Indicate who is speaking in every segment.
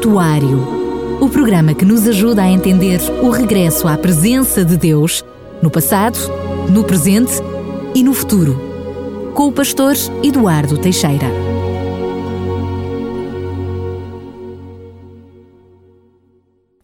Speaker 1: Santuário o programa que nos ajuda a entender o regresso à presença de Deus no passado, no presente e no futuro. Com o pastor Eduardo Teixeira.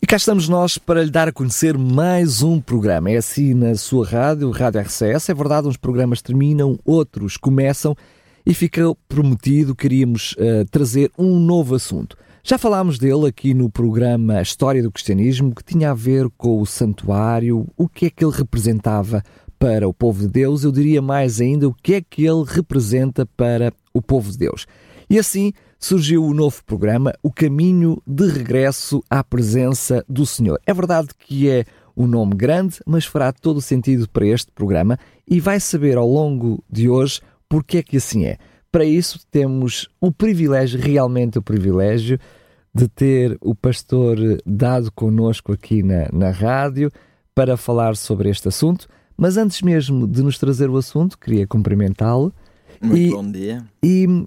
Speaker 2: E cá estamos nós para lhe dar a conhecer mais um programa. É assim na sua rádio, Rádio RCS. É verdade, uns programas terminam, outros começam e fica prometido, queríamos uh, trazer um novo assunto. Já falámos dele aqui no programa História do Cristianismo, que tinha a ver com o santuário, o que é que ele representava para o povo de Deus, eu diria mais ainda o que é que ele representa para o povo de Deus. E assim surgiu o novo programa, O Caminho de Regresso à Presença do Senhor. É verdade que é um nome grande, mas fará todo o sentido para este programa e vai saber ao longo de hoje porque é que assim é. Para isso temos o privilégio, realmente o privilégio, de ter o pastor dado connosco aqui na, na rádio para falar sobre este assunto. Mas antes mesmo de nos trazer o assunto, queria cumprimentá-lo.
Speaker 3: Muito e, bom dia.
Speaker 2: E uh,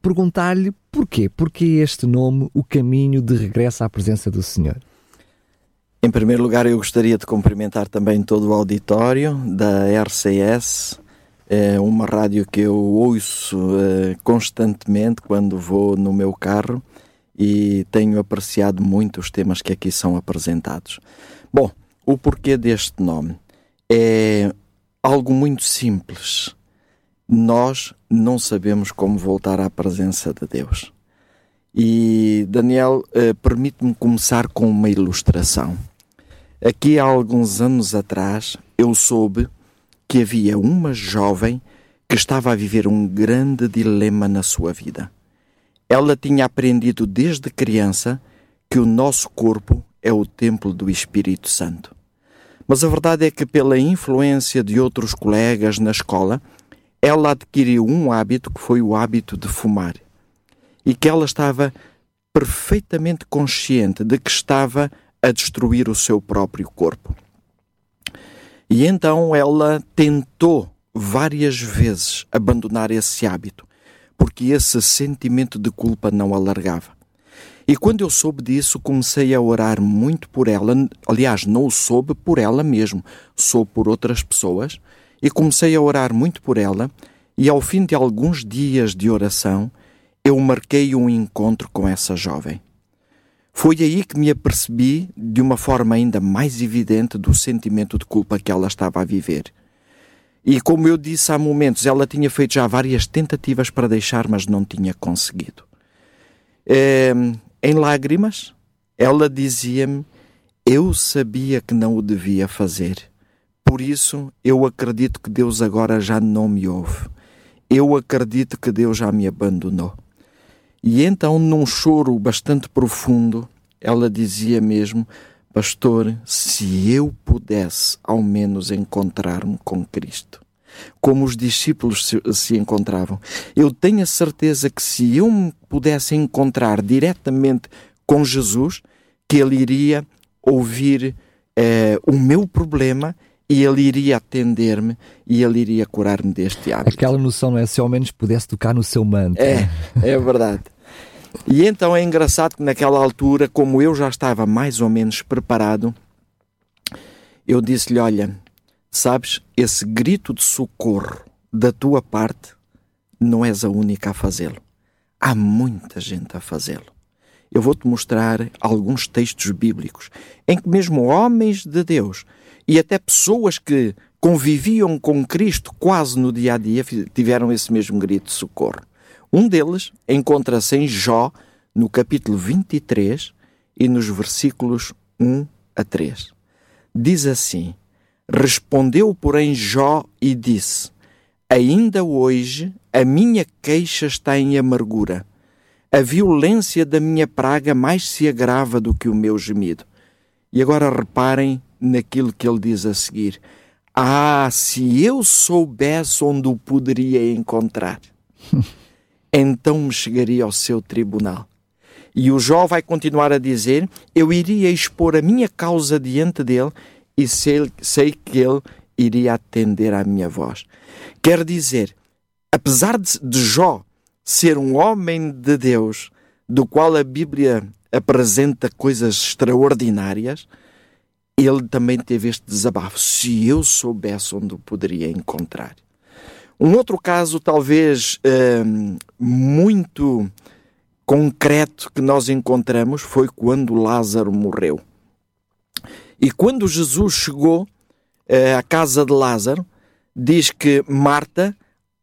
Speaker 2: perguntar-lhe porquê? Porquê este nome, o caminho de regresso à presença do Senhor?
Speaker 3: Em primeiro lugar, eu gostaria de cumprimentar também todo o auditório da RCS, é uma rádio que eu ouço uh, constantemente quando vou no meu carro e tenho apreciado muito os temas que aqui são apresentados. Bom, o porquê deste nome é algo muito simples. Nós não sabemos como voltar à presença de Deus. E Daniel, eh, permite-me começar com uma ilustração. Aqui há alguns anos atrás eu soube que havia uma jovem que estava a viver um grande dilema na sua vida. Ela tinha aprendido desde criança que o nosso corpo é o templo do Espírito Santo. Mas a verdade é que, pela influência de outros colegas na escola, ela adquiriu um hábito que foi o hábito de fumar. E que ela estava perfeitamente consciente de que estava a destruir o seu próprio corpo. E então ela tentou várias vezes abandonar esse hábito porque esse sentimento de culpa não alargava. E quando eu soube disso, comecei a orar muito por ela. Aliás, não o soube por ela mesmo, soube por outras pessoas. E comecei a orar muito por ela. E ao fim de alguns dias de oração, eu marquei um encontro com essa jovem. Foi aí que me apercebi de uma forma ainda mais evidente do sentimento de culpa que ela estava a viver. E como eu disse há momentos, ela tinha feito já várias tentativas para deixar, mas não tinha conseguido. É, em lágrimas, ela dizia-me: Eu sabia que não o devia fazer. Por isso, eu acredito que Deus agora já não me ouve. Eu acredito que Deus já me abandonou. E então, num choro bastante profundo, ela dizia mesmo: Pastor, se eu pudesse ao menos encontrar-me com Cristo, como os discípulos se, se, encontravam, eu tenho a certeza que se eu me pudesse encontrar diretamente com Jesus, que Ele iria ouvir eh, o meu problema e Ele iria atender-me e Ele iria curar-me deste hábito.
Speaker 2: Aquela noção, não é? Se ao menos pudesse tocar no seu manto.
Speaker 3: É, é verdade. E então é engraçado que naquela altura, como eu já estava mais ou menos preparado, eu disse-lhe: Olha, sabes, esse grito de socorro da tua parte não és a única a fazê-lo. Há muita gente a fazê-lo. Eu vou-te mostrar alguns textos bíblicos em que mesmo homens de Deus e até pessoas que conviviam com Cristo quase no dia a dia tiveram esse mesmo grito de socorro. Um deles encontra-se em Jó, no capítulo 23 e nos versículos 1 a 3. Diz assim: Respondeu, porém, Jó e disse: Ainda hoje a minha queixa está em amargura. A violência da minha praga mais se agrava do que o meu gemido. E agora reparem naquilo que ele diz a seguir: Ah, se eu soubesse onde o poderia encontrar! então me chegaria ao seu tribunal. E o Jó vai continuar a dizer: Eu iria expor a minha causa diante dele e sei, sei que ele iria atender à minha voz. Quer dizer, apesar de, de Jó ser um homem de Deus, do qual a Bíblia apresenta coisas extraordinárias, ele também teve este desabafo. Se eu soubesse onde o poderia encontrar. Um outro caso, talvez hum, muito concreto, que nós encontramos foi quando Lázaro morreu. E quando Jesus chegou uh, à casa de Lázaro, diz que Marta,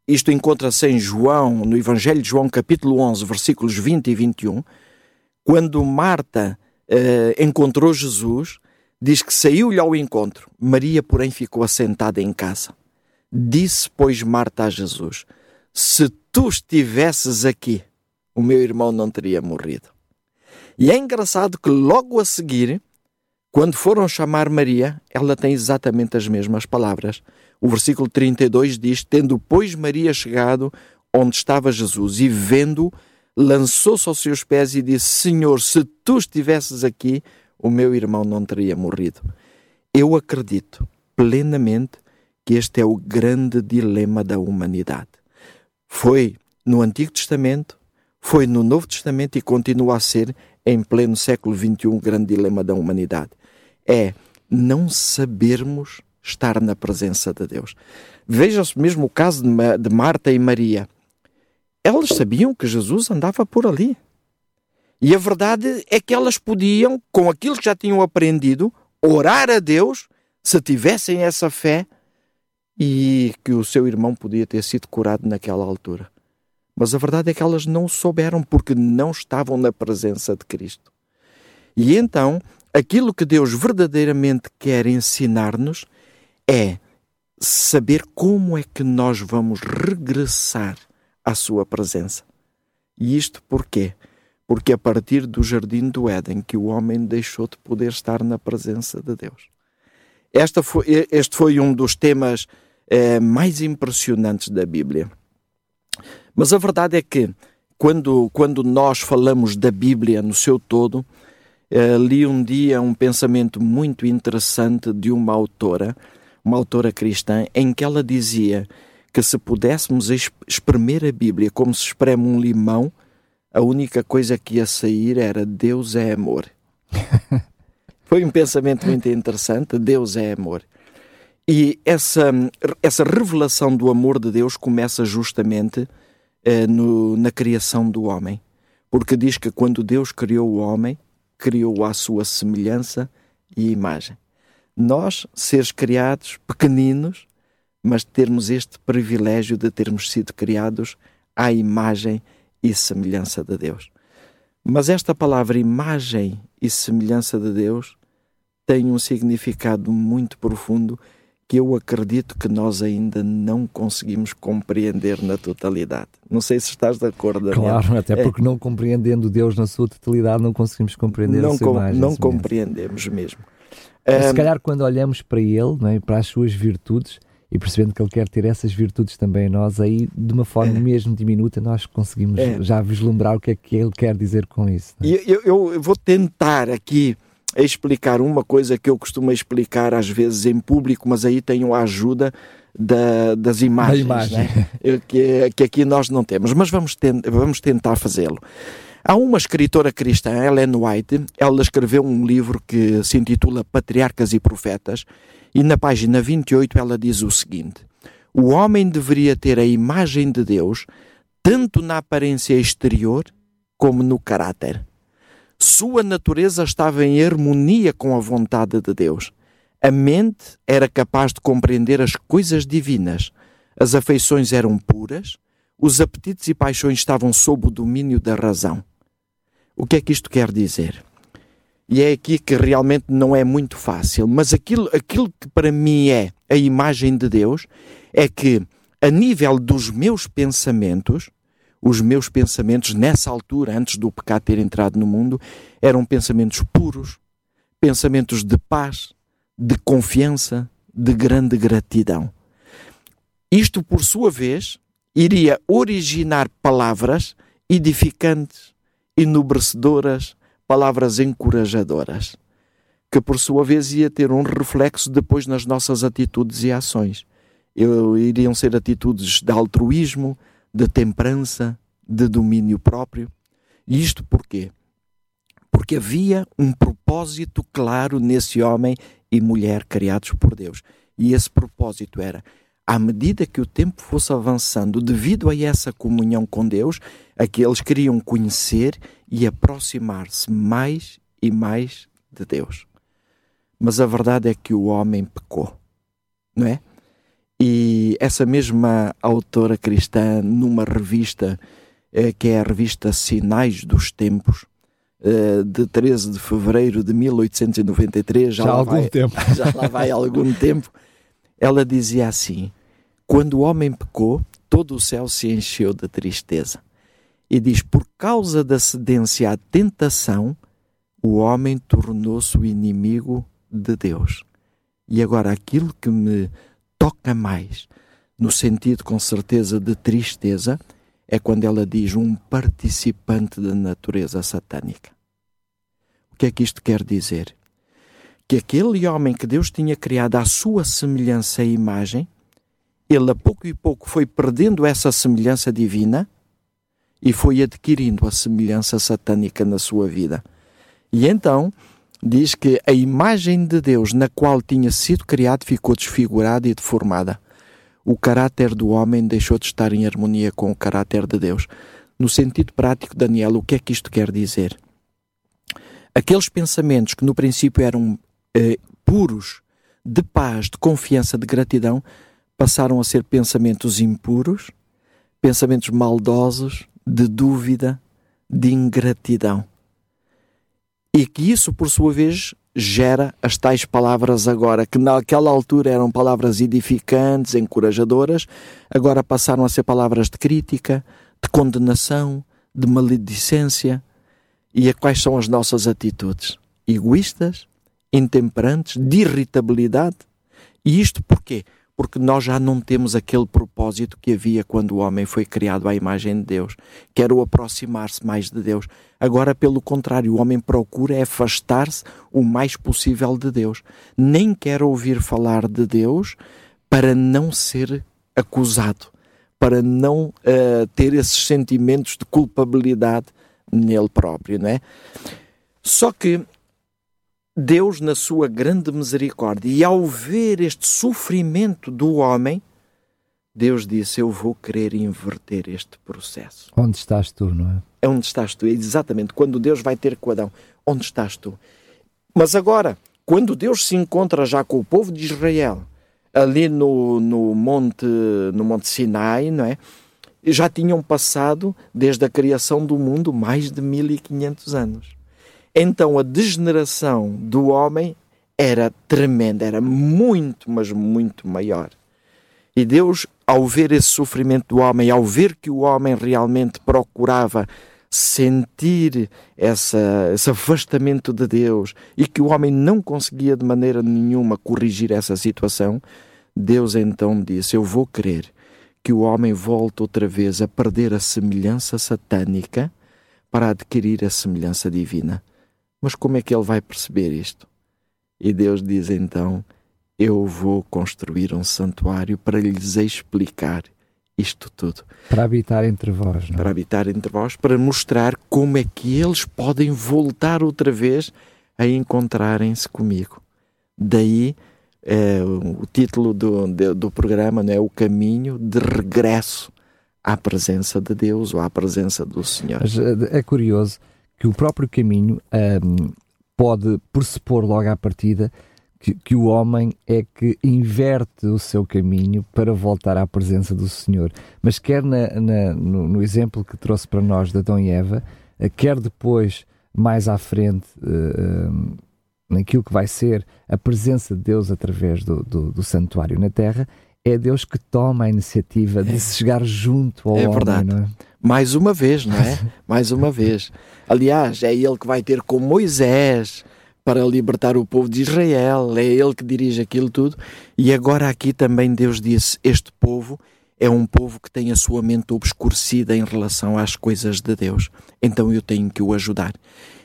Speaker 3: isto encontra-se em João, no Evangelho de João, capítulo 11, versículos 20 e 21, quando Marta uh, encontrou Jesus, diz que saiu-lhe ao encontro. Maria, porém, ficou assentada em casa. Disse, pois, Marta a Jesus: Se tu estivesses aqui, o meu irmão não teria morrido. E é engraçado que logo a seguir, quando foram chamar Maria, ela tem exatamente as mesmas palavras. O versículo 32 diz: Tendo, pois, Maria chegado onde estava Jesus e vendo, lançou-se aos seus pés e disse: Senhor, se tu estivesses aqui, o meu irmão não teria morrido. Eu acredito plenamente que este é o grande dilema da humanidade. Foi no Antigo Testamento, foi no Novo Testamento e continua a ser em pleno século XXI o grande dilema da humanidade. É não sabermos estar na presença de Deus. Veja-se mesmo o caso de Marta e Maria. Elas sabiam que Jesus andava por ali. E a verdade é que elas podiam, com aquilo que já tinham aprendido, orar a Deus, se tivessem essa fé, e que o seu irmão podia ter sido curado naquela altura. Mas a verdade é que elas não souberam porque não estavam na presença de Cristo. E então, aquilo que Deus verdadeiramente quer ensinar-nos é saber como é que nós vamos regressar à sua presença. E isto porquê? Porque a partir do jardim do Éden que o homem deixou de poder estar na presença de Deus. Foi, este foi um dos temas eh, mais impressionantes da Bíblia. Mas a verdade é que, quando, quando nós falamos da Bíblia no seu todo, eh, li um dia um pensamento muito interessante de uma autora, uma autora cristã, em que ela dizia que se pudéssemos espremer a Bíblia como se espreme um limão, a única coisa que ia sair era Deus é amor. Foi um pensamento muito interessante. Deus é amor. E essa, essa revelação do amor de Deus começa justamente eh, no, na criação do homem. Porque diz que quando Deus criou o homem, criou-o à sua semelhança e imagem. Nós, seres criados pequeninos, mas termos este privilégio de termos sido criados à imagem e semelhança de Deus. Mas esta palavra imagem e semelhança de Deus tem um significado muito profundo que eu acredito que nós ainda não conseguimos compreender na totalidade. Não sei se estás de acordo.
Speaker 2: Claro, até é. porque é. não compreendendo Deus na sua totalidade não conseguimos compreender
Speaker 3: não
Speaker 2: a sua com,
Speaker 3: imagem. Não compreendemos mesmo.
Speaker 2: Um, se calhar quando olhamos para Ele, não é, para as suas virtudes, e percebendo que Ele quer ter essas virtudes também em nós, aí de uma forma é. mesmo diminuta nós conseguimos é. já vislumbrar o que é que Ele quer dizer com isso.
Speaker 3: É? Eu, eu vou tentar aqui a explicar uma coisa que eu costumo explicar às vezes em público, mas aí tenho a ajuda da, das imagens, imagem. né? que, que aqui nós não temos. Mas vamos, ten, vamos tentar fazê-lo. Há uma escritora cristã, Ellen White, ela escreveu um livro que se intitula Patriarcas e Profetas, e na página 28 ela diz o seguinte: O homem deveria ter a imagem de Deus tanto na aparência exterior como no caráter. Sua natureza estava em harmonia com a vontade de Deus. A mente era capaz de compreender as coisas divinas. As afeições eram puras, os apetites e paixões estavam sob o domínio da razão. O que é que isto quer dizer? E é aqui que realmente não é muito fácil, mas aquilo, aquilo que para mim é a imagem de Deus é que, a nível dos meus pensamentos, os meus pensamentos nessa altura, antes do pecado ter entrado no mundo, eram pensamentos puros, pensamentos de paz, de confiança, de grande gratidão. Isto, por sua vez, iria originar palavras edificantes, enobrecedoras, palavras encorajadoras, que por sua vez ia ter um reflexo depois nas nossas atitudes e ações. Eu, iriam ser atitudes de altruísmo, de temperança, de domínio próprio. Isto porquê? Porque havia um propósito claro nesse homem e mulher criados por Deus. E esse propósito era, à medida que o tempo fosse avançando, devido a essa comunhão com Deus, a que eles queriam conhecer e aproximar-se mais e mais de Deus. Mas a verdade é que o homem pecou, não é? E essa mesma autora cristã, numa revista eh, que é a revista Sinais dos Tempos, eh, de 13 de fevereiro de 1893,
Speaker 2: já, já há algum
Speaker 3: vai,
Speaker 2: tempo.
Speaker 3: Já lá vai algum tempo. Ela dizia assim: Quando o homem pecou, todo o céu se encheu de tristeza. E diz: Por causa da cedência à tentação, o homem tornou-se o inimigo de Deus. E agora, aquilo que me toca mais, no sentido com certeza de tristeza, é quando ela diz um participante da natureza satânica. O que é que isto quer dizer? Que aquele homem que Deus tinha criado à sua semelhança e imagem, ele a pouco e pouco foi perdendo essa semelhança divina e foi adquirindo a semelhança satânica na sua vida. E então diz que a imagem de Deus na qual tinha sido criado ficou desfigurada e deformada o caráter do homem deixou de estar em harmonia com o caráter de Deus. No sentido prático, Daniel, o que é que isto quer dizer? Aqueles pensamentos que no princípio eram eh, puros, de paz, de confiança, de gratidão, passaram a ser pensamentos impuros, pensamentos maldosos, de dúvida, de ingratidão. E que isso, por sua vez, gera as tais palavras agora, que naquela altura eram palavras edificantes, encorajadoras, agora passaram a ser palavras de crítica, de condenação, de maledicência. E a quais são as nossas atitudes? Egoístas, intemperantes, de irritabilidade. E isto porquê? Porque nós já não temos aquele propósito que havia quando o homem foi criado à imagem de Deus, que era o aproximar-se mais de Deus. Agora, pelo contrário, o homem procura afastar-se o mais possível de Deus. Nem quer ouvir falar de Deus para não ser acusado, para não uh, ter esses sentimentos de culpabilidade nele próprio, não é? Só que Deus, na sua grande misericórdia, e ao ver este sofrimento do homem, Deus disse: Eu vou querer inverter este processo.
Speaker 2: Onde estás tu, não é?
Speaker 3: É onde estás tu, exatamente. Quando Deus vai ter com Adão, onde estás tu? Mas agora, quando Deus se encontra já com o povo de Israel, ali no, no, monte, no Monte Sinai, não é? Já tinham passado, desde a criação do mundo, mais de 1500 anos. Então a degeneração do homem era tremenda, era muito, mas muito maior. E Deus, ao ver esse sofrimento do homem, ao ver que o homem realmente procurava sentir essa, esse afastamento de Deus e que o homem não conseguia de maneira nenhuma corrigir essa situação, Deus então disse: Eu vou querer que o homem volte outra vez a perder a semelhança satânica para adquirir a semelhança divina. Mas como é que ele vai perceber isto? E Deus diz então: Eu vou construir um santuário para lhes explicar isto tudo.
Speaker 2: Para habitar entre vós, não?
Speaker 3: É? Para habitar entre vós, para mostrar como é que eles podem voltar outra vez a encontrarem-se comigo. Daí é, o título do, do, programa não é o caminho de regresso à presença de Deus ou à presença do Senhor.
Speaker 2: Mas é curioso que o próprio caminho um, pode pressupor logo à partida que, que, o homem é que inverte o seu caminho para voltar à presença do Senhor. Mas quer na, na, no, no, exemplo que trouxe para nós de Adão e Eva, eh, quer depois, mais à frente, uh, naquilo que vai ser a presença de Deus através do, do, do santuário na terra, é Deus que toma a iniciativa de é. se chegar junto ao é homem. Verdade. Não é?
Speaker 3: Mais uma vez, não é? Mais uma vez. Aliás, é ele que vai ter com Moisés para libertar o povo de Israel, é ele que dirige aquilo tudo. E agora aqui também Deus disse: Este povo é um povo que tem a sua mente obscurecida em relação às coisas de Deus. Então eu tenho que o ajudar.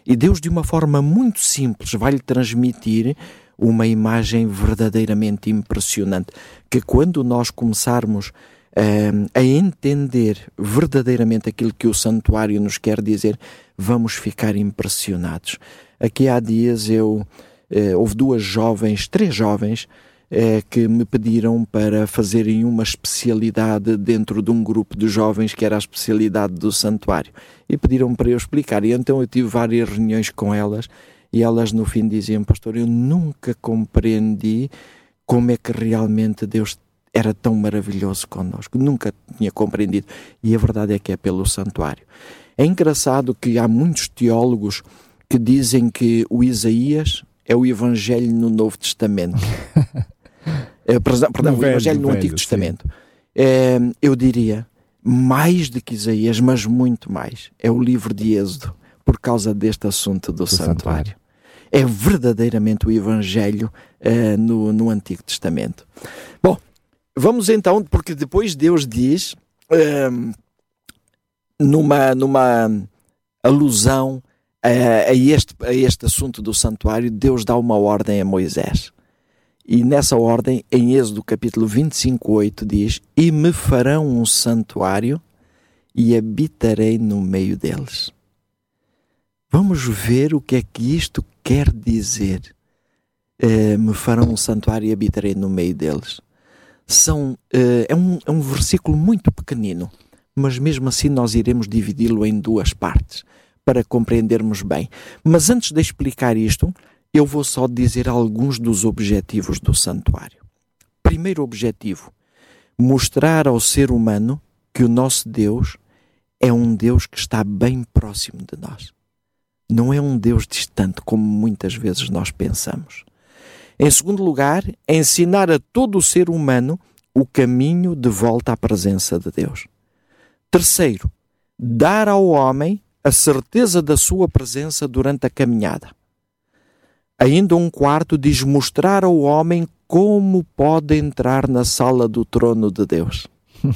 Speaker 3: E Deus, de uma forma muito simples, vai lhe transmitir uma imagem verdadeiramente impressionante. Que quando nós começarmos uh, a entender verdadeiramente aquilo que o santuário nos quer dizer, vamos ficar impressionados. Aqui há dias eu eh, houve duas jovens, três jovens, eh, que me pediram para fazerem uma especialidade dentro de um grupo de jovens que era a especialidade do santuário. E pediram para eu explicar. E então eu tive várias reuniões com elas e elas no fim diziam: Pastor, eu nunca compreendi como é que realmente Deus era tão maravilhoso connosco. Nunca tinha compreendido. E a verdade é que é pelo santuário. É engraçado que há muitos teólogos que dizem que o Isaías é o Evangelho no Novo Testamento. é, perdão, o Evangelho no velho, Antigo Testamento. É, eu diria, mais do que Isaías, mas muito mais. É o livro de Êxodo, por causa deste assunto do, do santuário. santuário. É verdadeiramente o Evangelho uh, no, no Antigo Testamento. Bom, vamos então, porque depois Deus diz, uh, numa, numa alusão a, a, este, a este assunto do santuário, Deus dá uma ordem a Moisés. E nessa ordem, em Êxodo capítulo 25, 8, diz: E me farão um santuário e habitarei no meio deles. Vamos ver o que é que isto quer dizer. Uh, me farão um santuário e habitarei no meio deles. São, uh, é, um, é um versículo muito pequenino, mas mesmo assim nós iremos dividi-lo em duas partes para compreendermos bem. Mas antes de explicar isto, eu vou só dizer alguns dos objetivos do santuário. Primeiro objetivo: mostrar ao ser humano que o nosso Deus é um Deus que está bem próximo de nós. Não é um Deus distante como muitas vezes nós pensamos. Em segundo lugar, ensinar a todo o ser humano o caminho de volta à presença de Deus. Terceiro, dar ao homem a certeza da sua presença durante a caminhada. Ainda um quarto diz mostrar ao homem como pode entrar na sala do trono de Deus.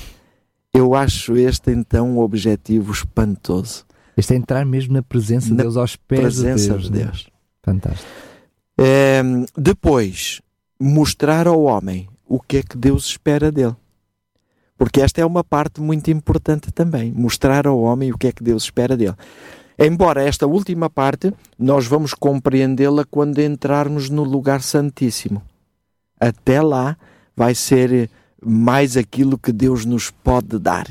Speaker 3: Eu acho este então um objetivo espantoso.
Speaker 2: Este é entrar mesmo na presença de Deus, aos pés
Speaker 3: presença
Speaker 2: de Deus.
Speaker 3: De Deus. Né?
Speaker 2: Fantástico.
Speaker 3: É, depois, mostrar ao homem o que é que Deus espera dele. Porque esta é uma parte muito importante também, mostrar ao homem o que é que Deus espera dele. Embora esta última parte nós vamos compreendê-la quando entrarmos no lugar santíssimo. Até lá vai ser mais aquilo que Deus nos pode dar.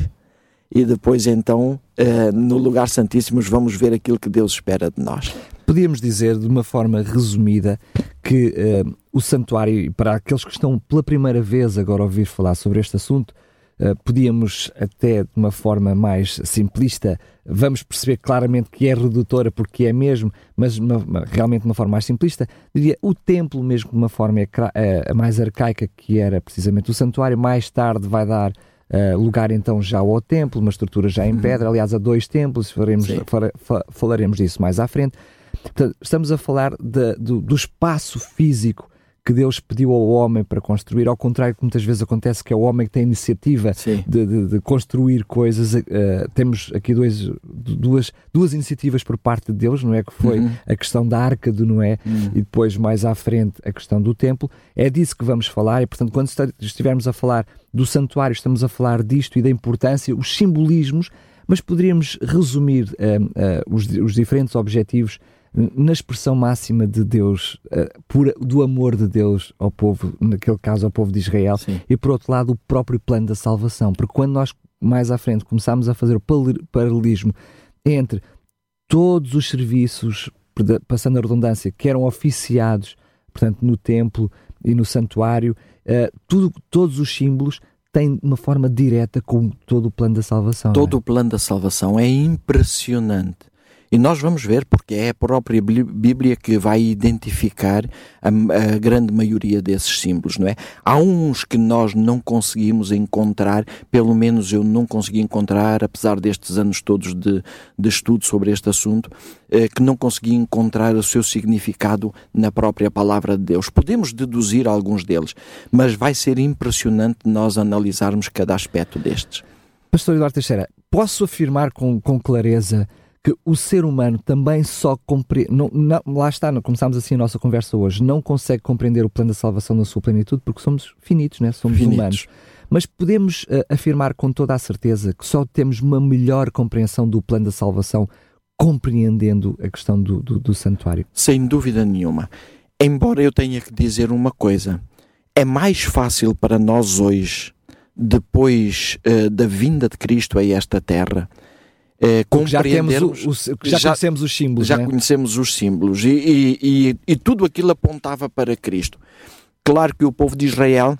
Speaker 3: E depois então, eh, no lugar santíssimo, vamos ver aquilo que Deus espera de nós.
Speaker 2: Podíamos dizer de uma forma resumida que uh, o santuário, para aqueles que estão pela primeira vez agora a ouvir falar sobre este assunto, Uh, podíamos até de uma forma mais simplista, vamos perceber claramente que é redutora porque é mesmo, mas uma, uma, realmente de uma forma mais simplista, diria o templo mesmo de uma forma uh, mais arcaica que era precisamente o santuário, mais tarde vai dar uh, lugar então já ao templo, uma estrutura já em uhum. pedra, aliás a dois templos, faremos, far, falaremos disso mais à frente. Portanto, estamos a falar de, do, do espaço físico que Deus pediu ao homem para construir, ao contrário que muitas vezes acontece, que é o homem que tem a iniciativa de, de, de, construir coisas. Uh, temos aqui dois, duas, duas iniciativas por parte de Deus, não é? Que foi uhum. a questão da arca de Noé uhum. e depois, mais à frente, a questão do templo. É disso que vamos falar e, portanto, quando estivermos a falar do santuário, estamos a falar disto e da importância, os simbolismos, mas poderíamos resumir uh, uh, os, os diferentes objetivos na expressão máxima de Deus, uh, pura, do amor de Deus ao povo, naquele caso ao povo de Israel, Sim. e por outro lado o próprio plano da salvação. Porque quando nós mais à frente começámos a fazer o paralelismo entre todos os serviços, passando a redundância, que eram oficiados, portanto, no templo e no santuário, uh, tudo, todos os símbolos têm uma forma direta com todo o plano da salvação.
Speaker 3: Todo
Speaker 2: é?
Speaker 3: o plano da salvação é impressionante. E nós vamos ver, porque é a própria Bíblia que vai identificar a, a, grande maioria desses símbolos, não é? Há uns que nós não conseguimos encontrar, pelo menos eu não consegui encontrar, apesar destes anos todos de, de estudo sobre este assunto, eh, que não consegui encontrar o seu significado na própria palavra de Deus. Podemos deduzir alguns deles, mas vai ser impressionante nós analisarmos cada aspecto destes.
Speaker 2: Pastor Eduardo Teixeira, posso afirmar com, com clareza que o ser humano também só compreende. Não, não, lá está, começámos assim a nossa conversa hoje, não consegue compreender o plano da salvação na sua plenitude porque somos finitos, né? somos finitos. humanos. Mas podemos uh, afirmar com toda a certeza que só temos uma melhor compreensão do plano da salvação compreendendo a questão do, do, do santuário?
Speaker 3: Sem dúvida nenhuma. Embora eu tenha que dizer uma coisa, é mais fácil para nós hoje, depois uh, da vinda de Cristo a esta terra,
Speaker 2: uh, compreendermos. Já, o, o, já, já conhecemos os símbolos.
Speaker 3: Já
Speaker 2: né?
Speaker 3: conhecemos os símbolos e, e, e, e tudo aquilo apontava para Cristo. Claro que o povo de Israel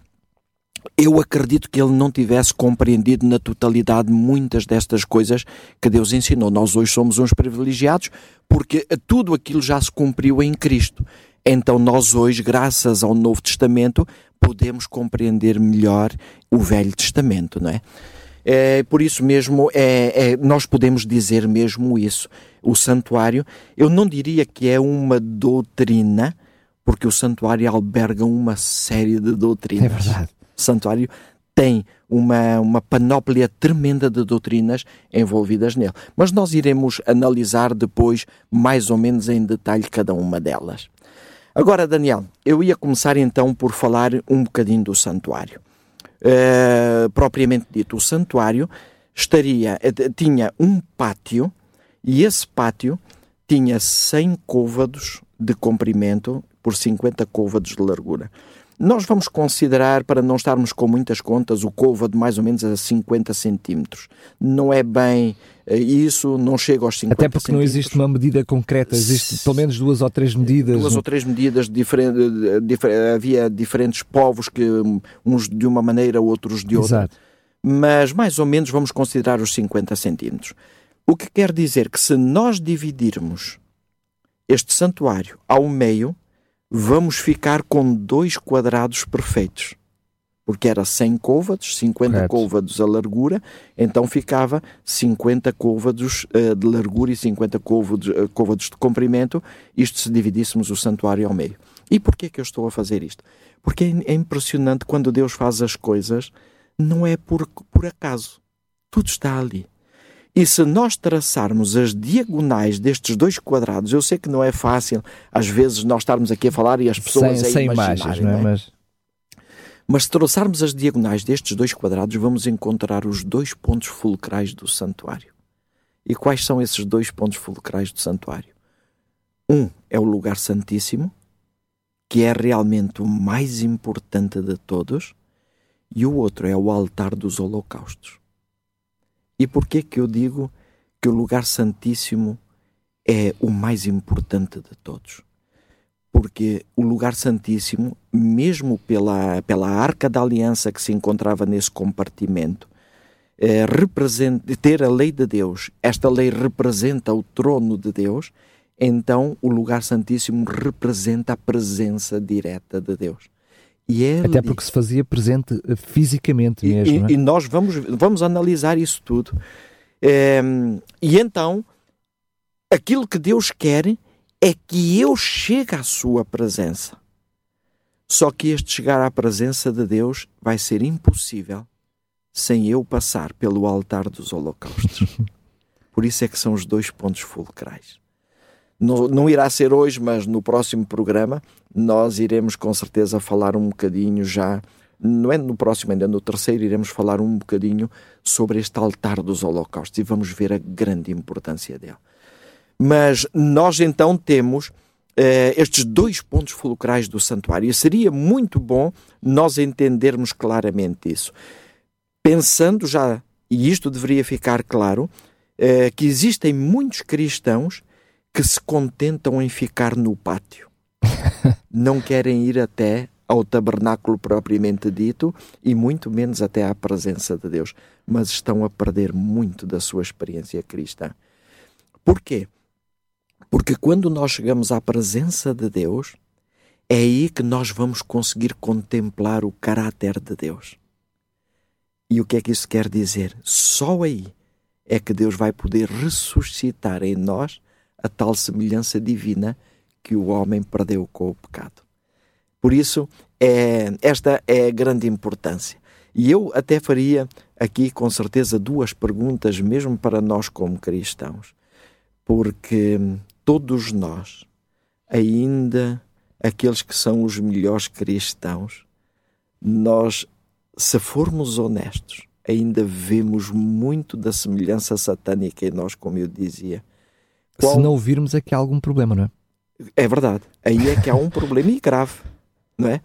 Speaker 3: eu acredito que ele não tivesse compreendido na totalidade muitas destas coisas que Deus ensinou. Nós hoje somos uns privilegiados porque tudo aquilo já se cumpriu em Cristo. Então, nós hoje, graças ao Novo Testamento, podemos compreender melhor o Velho Testamento, não é? É, por isso mesmo, é, é, nós podemos dizer mesmo isso. O santuário, eu não diria que é uma doutrina, porque o santuário alberga uma série de doutrinas.
Speaker 2: É verdade.
Speaker 3: O santuário tem uma, uma panóplia tremenda de doutrinas envolvidas nele. Mas nós iremos analisar depois, mais ou menos em detalhe, cada uma delas. Agora, Daniel, eu ia começar então por falar um bocadinho do santuário. Uh, propriamente dito, o santuário estaria, eh, tinha um pátio e esse pátio tinha 100 côvados de comprimento por 50 côvados de largura. Nós vamos considerar, para não estarmos com muitas contas, o côvado mais ou menos a 50 centímetros. Não é bem eh, isso, não chega aos 50
Speaker 2: Até porque não existe uma medida concreta, existe pelo menos duas ou três medidas.
Speaker 3: Duas ou três medidas, diferentes. havia diferentes povos, que uns de uma maneira, outros de outra. Exato. Mas mais ou menos vamos considerar os 50 centímetros. O que quer dizer que se nós dividirmos este santuário ao meio, vamos ficar com dois quadrados perfeitos. Porque era 100 côvados, 50 Correto. côvados a largura, então ficava 50 côvados uh, de largura e 50 côvados, uh, côvados de comprimento, isto se dividíssemos o santuário ao meio. E porquê que eu estou a fazer isto? Porque é, é impressionante quando Deus faz as coisas, não é por, por acaso. Tudo está ali. E se nós traçarmos as diagonais destes dois quadrados, eu sei que não é fácil, às vezes, nós estarmos aqui a falar e as pessoas sem, a sem imagens, não é? é? Mas... Mas se traçarmos as diagonais destes dois quadrados, vamos encontrar os dois pontos fulcrais do santuário. E quais são esses dois pontos fulcrais do santuário? Um é o lugar santíssimo, que é realmente o mais importante de todos, e o outro é o altar dos holocaustos. E por que que eu digo que o lugar santíssimo é o mais importante de todos? Porque o lugar santíssimo, mesmo pela, pela arca da aliança que se encontrava nesse compartimento, é, representa, ter a lei de Deus, esta lei representa o trono de Deus, então o lugar santíssimo representa a presença direta de Deus.
Speaker 2: E é Até porque se fazia presente eh, fisicamente mesmo.
Speaker 3: E, é? e nós vamos, vamos analisar isso tudo. É, e então, aquilo que Deus quer é que eu chegue à sua presença. Só que este chegar à presença de Deus vai ser impossível sem eu passar pelo altar dos holocaustos. Por isso é que são os dois pontos fulcrais. Não, não irá ser hoje, mas no próximo programa nós iremos com certeza falar um bocadinho já não é no próximo, ainda no terceiro, iremos falar um bocadinho sobre este altar dos holocaustos e vamos ver a grande importância dele. Mas nós então temos eh, estes dois pontos fulcrais do santuário e seria muito bom nós entendermos claramente isso. Pensando já, e isto deveria ficar claro, eh, que existem muitos cristãos que se contentam em ficar no pátio não querem ir até ao tabernáculo propriamente dito e muito menos até à presença de Deus, mas estão a perder muito da sua experiência cristã. Porquê? Porque quando nós chegamos à presença de Deus, é aí que nós vamos conseguir contemplar o caráter de Deus. E o que é que isso quer dizer? Só aí é que Deus vai poder ressuscitar em nós a tal semelhança divina que o homem perdeu com o pecado. Por isso, é, esta é a grande importância. E eu até faria aqui, com certeza, duas perguntas, mesmo para nós como cristãos, porque todos nós, ainda aqueles que são os melhores cristãos, nós, se formos honestos, ainda vemos muito da semelhança satânica em nós, como eu dizia,
Speaker 2: Qual... Se não ouvirmos é que há algum problema, não é?
Speaker 3: É verdade. Aí é que há um problema e grave, não é?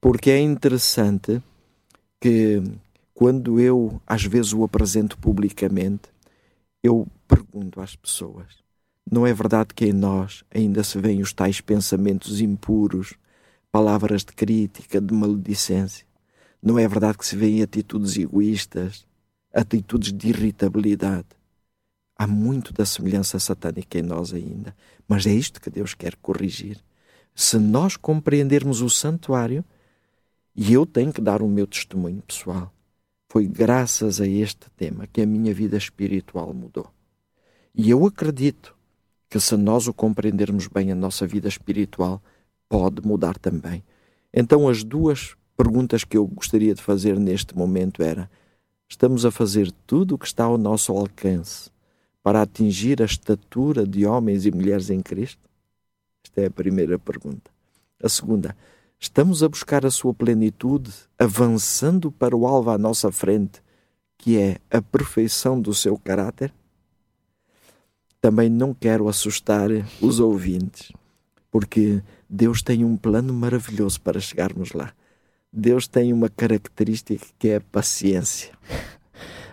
Speaker 3: Porque é interessante que quando eu às vezes o apresento publicamente, eu pergunto às pessoas: não é verdade que em nós ainda se veem os tais pensamentos impuros, palavras de crítica, de maledicência? Não é verdade que se veem atitudes egoístas, atitudes de irritabilidade? Há muito da semelhança satânica em nós ainda, mas é isto que Deus quer corrigir. Se nós compreendermos o santuário, e eu tenho que dar o meu testemunho pessoal, foi graças a este tema que a minha vida espiritual mudou. E eu acredito que se nós o compreendermos bem, a nossa vida espiritual pode mudar também. Então as duas perguntas que eu gostaria de fazer neste momento era: estamos a fazer tudo o que está ao nosso alcance para atingir a estatura de homens e mulheres em Cristo? Esta é a primeira pergunta. A segunda, estamos a buscar a sua plenitude, avançando para o alvo à nossa frente, que é a perfeição do seu caráter? Também não quero assustar os ouvintes, porque Deus tem um plano maravilhoso para chegarmos lá. Deus tem uma característica que é a paciência.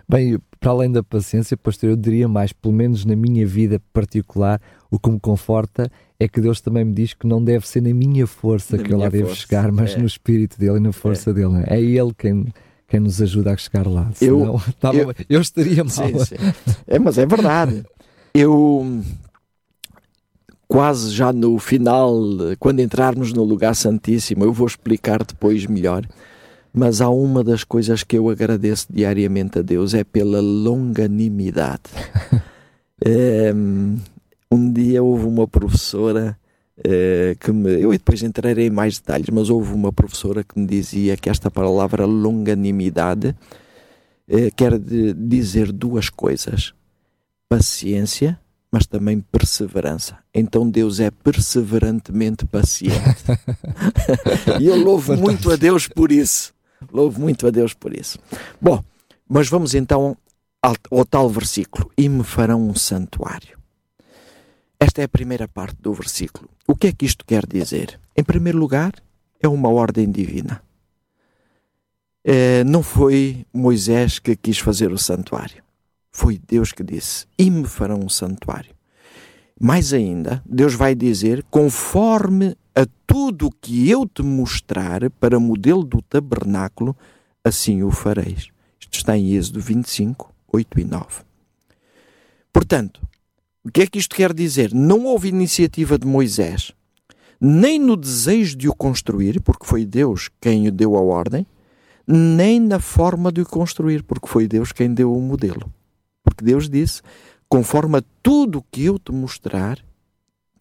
Speaker 2: Bem, para além da paciência, pastor, eu diria mais, pelo menos na minha vida particular, o que me conforta é que Deus também me diz que não deve ser na minha força na que eu lá devo chegar, mas é. no espírito dele e na força é. dele. É Ele quem, quem nos ajuda a chegar lá. Senão, eu, tava, eu, eu, estaria mal. Sim, sim.
Speaker 3: É, mas é verdade. Eu quase já no final, quando entrarmos no lugar santíssimo, eu vou explicar depois melhor mas há uma das coisas que eu agradeço diariamente a Deus é pela longanimidade. é, um dia houve uma professora é, que me. Eu depois entrarei em mais detalhes, mas houve uma professora que me dizia que esta palavra longanimidade é, quer dizer duas coisas: paciência mas também perseverança. Então Deus é perseverantemente paciente. e eu louvo muito a Deus por isso. Louvo muito a Deus por isso. Bom, mas vamos então ao, ao tal versículo: E me farão um santuário. Esta é a primeira parte do versículo. O que é que isto quer dizer? Em primeiro lugar, é uma ordem divina. É, não foi Moisés que quis fazer o santuário. Foi Deus que disse: E me farão um santuário. Mais ainda, Deus vai dizer: conforme a tudo o que eu te mostrar para modelo do tabernáculo, assim o fareis. Isto está em Êxodo 25, 8 e 9. Portanto, o que é que isto quer dizer? Não houve iniciativa de Moisés, nem no desejo de o construir, porque foi Deus quem o deu a ordem, nem na forma de o construir, porque foi Deus quem deu o modelo. Porque Deus disse: conforme a tudo o que eu te mostrar,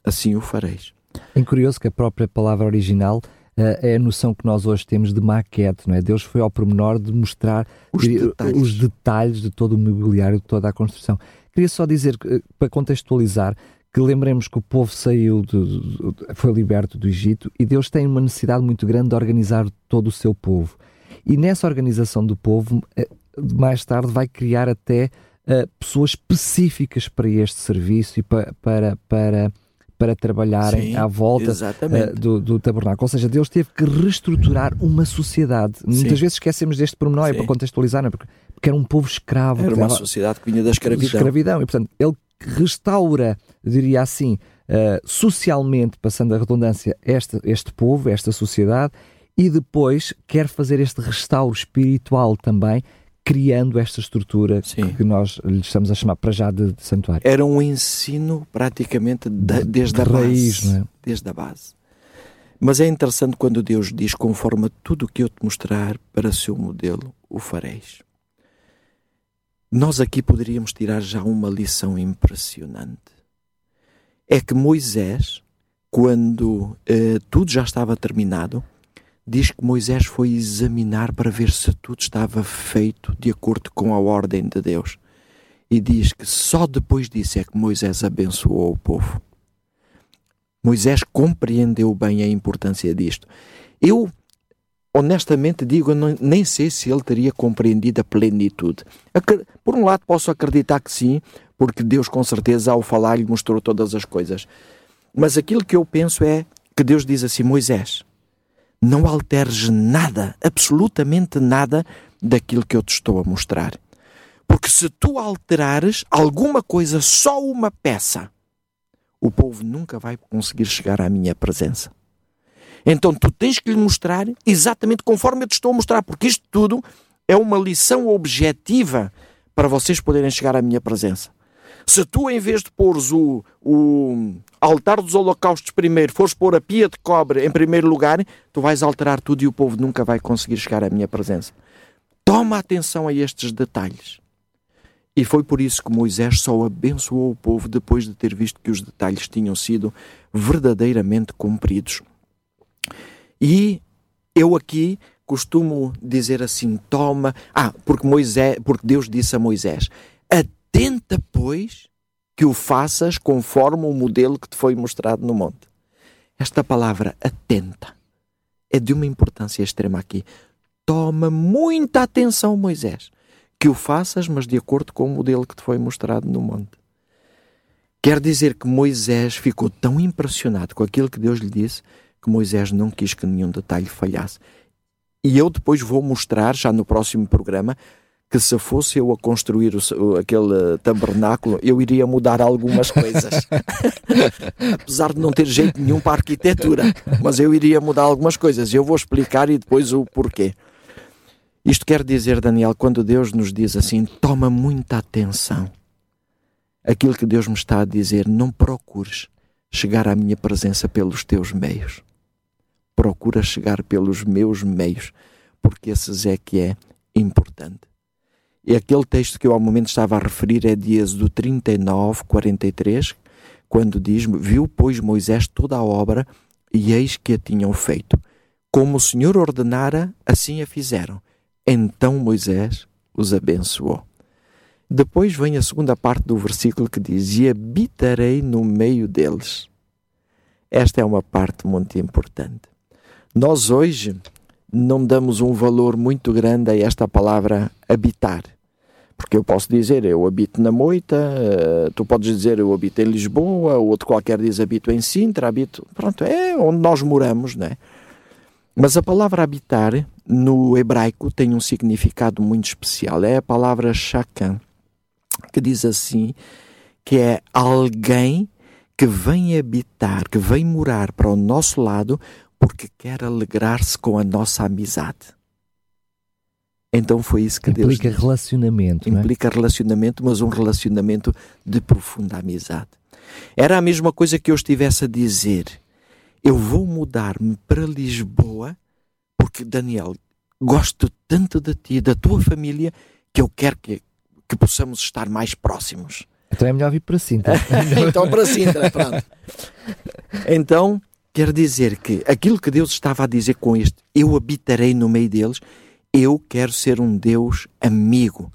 Speaker 3: assim o fareis.
Speaker 2: É curioso que a própria palavra original uh, é a noção que nós hoje temos de maquete, não é? Deus foi ao pormenor de mostrar os, detalhes. os detalhes de todo o mobiliário, de toda a construção. Queria só dizer, eh, para contextualizar, que lembremos que o povo saiu, de, de, foi liberto do Egito e Deus tem uma necessidade muito grande de organizar todo o seu povo. E nessa organização do povo, eh, mais tarde vai criar até uh, pessoas específicas para este serviço e para, para, para para trabalharem Sim, à volta uh, do, do, tabernáculo. Ou seja, Deus teve que reestruturar uma sociedade. Sim. Muitas vezes esquecemos deste pormenor, é para contextualizar, não é? porque, porque, era um povo escravo.
Speaker 3: Era uma sociedade que vinha da escravidão.
Speaker 2: escravidão. E, portanto, ele restaura, diria assim, uh, socialmente, passando a redundância, este, este povo, esta sociedade, e depois quer fazer este restauro espiritual também, criando esta estrutura Sim. que nós lhe estamos a chamar para já de, de santuário.
Speaker 3: Era um ensino praticamente de, desde de a raiz, base. É? Desde a base. Mas é interessante quando Deus diz: conforme tudo o que eu te mostrar para seu modelo, o fareis. Nós aqui poderíamos tirar já uma lição impressionante. É que Moisés, quando eh, tudo já estava terminado, diz que Moisés foi examinar para ver se tudo estava feito de acordo com a ordem de Deus. E diz que só depois disso é que Moisés abençoou o povo. Moisés compreendeu bem a importância disto. Eu, honestamente digo, nem sei se ele teria compreendido a plenitude. Por um lado, posso acreditar que sim, porque Deus com certeza ao falar lhe mostrou todas as coisas. Mas aquilo que eu penso é que Deus diz assim: Moisés, não alteres nada, absolutamente nada daquilo que eu te estou a mostrar. Porque se tu alterares alguma coisa, só uma peça, o povo nunca vai conseguir chegar à minha presença. Então tu tens que lhe mostrar exatamente conforme eu te estou a mostrar, porque isto tudo é uma lição objetiva para vocês poderem chegar à minha presença. Se tu, em vez de pôres o, o altar dos holocaustos primeiro, fores pôr a pia de cobre em primeiro lugar, tu vais alterar tudo e o povo nunca vai conseguir chegar à minha presença. Toma atenção a estes detalhes. E foi por isso que Moisés só abençoou o povo depois de ter visto que os detalhes tinham sido verdadeiramente cumpridos. E eu aqui costumo dizer assim: toma. Ah, porque Moisés, porque Deus disse a Moisés: atenta, pois, que o faças conforme o modelo que te foi mostrado no monte. Esta palavra atenta é de uma importância extrema aqui. Toma muita atenção, Moisés, que o faças, mas de acordo com o modelo que te foi mostrado no monte. Quer dizer que Moisés ficou tão impressionado com aquilo que Deus lhe disse que Moisés não quis que nenhum detalhe falhasse. E eu depois vou mostrar, já no próximo programa, que se fosse eu a construir o, aquele tabernáculo, eu iria mudar algumas coisas. Apesar de não ter jeito nenhum para a arquitetura, mas eu iria mudar algumas coisas. Eu vou explicar e depois o porquê. Isto quer dizer, Daniel, quando Deus nos diz assim, toma muita atenção. Aquilo que Deus me está a dizer, não procures chegar à minha presença pelos teus meios. Procura chegar pelos meus meios, porque esses é que é importante. E aquele texto que eu ao momento estava a referir é de Êxodo 39, 43, quando diz: Viu, pois, Moisés toda a obra, e eis que a tinham feito. Como o Senhor ordenara, assim a fizeram. Então Moisés os abençoou. Depois vem a segunda parte do versículo que diz: E habitarei no meio deles. Esta é uma parte muito importante. Nós hoje não damos um valor muito grande a esta palavra habitar. Porque eu posso dizer eu habito na Moita, uh, tu podes dizer eu habito em Lisboa, o outro qualquer diz habito em Sintra, habito. Pronto, é onde nós moramos, né? Mas a palavra habitar no hebraico tem um significado muito especial. É a palavra shakan, que diz assim: que é alguém que vem habitar, que vem morar para o nosso lado porque quer alegrar-se com a nossa amizade. Então foi isso que
Speaker 2: implica
Speaker 3: Deus
Speaker 2: implica relacionamento,
Speaker 3: implica
Speaker 2: é?
Speaker 3: relacionamento, mas um relacionamento de profunda amizade. Era a mesma coisa que eu estivesse a dizer. Eu vou mudar-me para Lisboa porque Daniel, gosto tanto de ti, da tua família, que eu quero que, que possamos estar mais próximos.
Speaker 2: Então é melhor vir para Sintra.
Speaker 3: então para Sintra, pronto. Então, quer dizer que aquilo que Deus estava a dizer com este, eu habitarei no meio deles, eu quero ser um Deus amigo.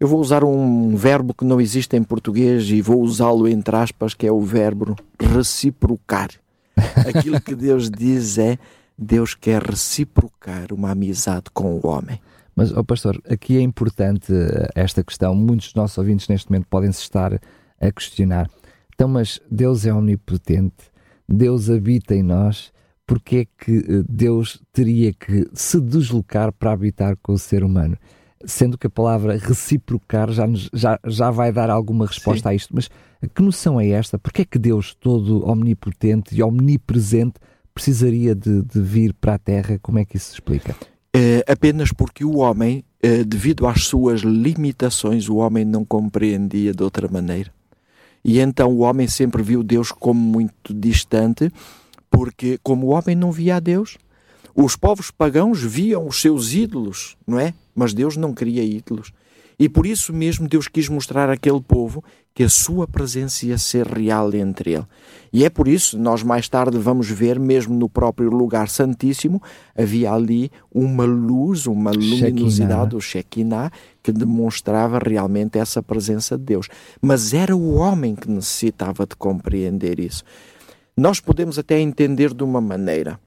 Speaker 3: Eu vou usar um verbo que não existe em português e vou usá-lo entre aspas, que é o verbo reciprocar. Aquilo que Deus diz é: Deus quer reciprocar uma amizade com o homem.
Speaker 2: Mas, oh pastor, aqui é importante eh, esta questão. Muitos dos nossos ouvintes neste momento podem se estar a questionar. Então, mas Deus é omnipotente, Deus habita em nós porque é que eh, Deus teria que se deslocar para habitar com o ser humano? Sendo que a palavra reciprocar já, nos, já, já vai dar alguma resposta Sim. a isto. Mas que noção é esta? Porque é que Deus, todo omnipotente e omnipresente, precisaria de, de vir para a Terra? Como é que isso se explica?
Speaker 3: É, apenas porque o homem, é, devido às suas limitações, o homem não compreendia de outra maneira. E então o homem sempre viu Deus como muito distante porque como o homem não via a Deus, os povos pagãos viam os seus ídolos, não é? Mas Deus não queria ídolos. E por isso mesmo Deus quis mostrar àquele povo que a sua presença ia ser real entre ele. E é por isso, nós mais tarde vamos ver, mesmo no próprio lugar santíssimo, havia ali uma luz, uma luminosidade, o Shekinah, que demonstrava realmente essa presença de Deus. Mas era o homem que necessitava de compreender isso. Nós podemos até entender de uma maneira.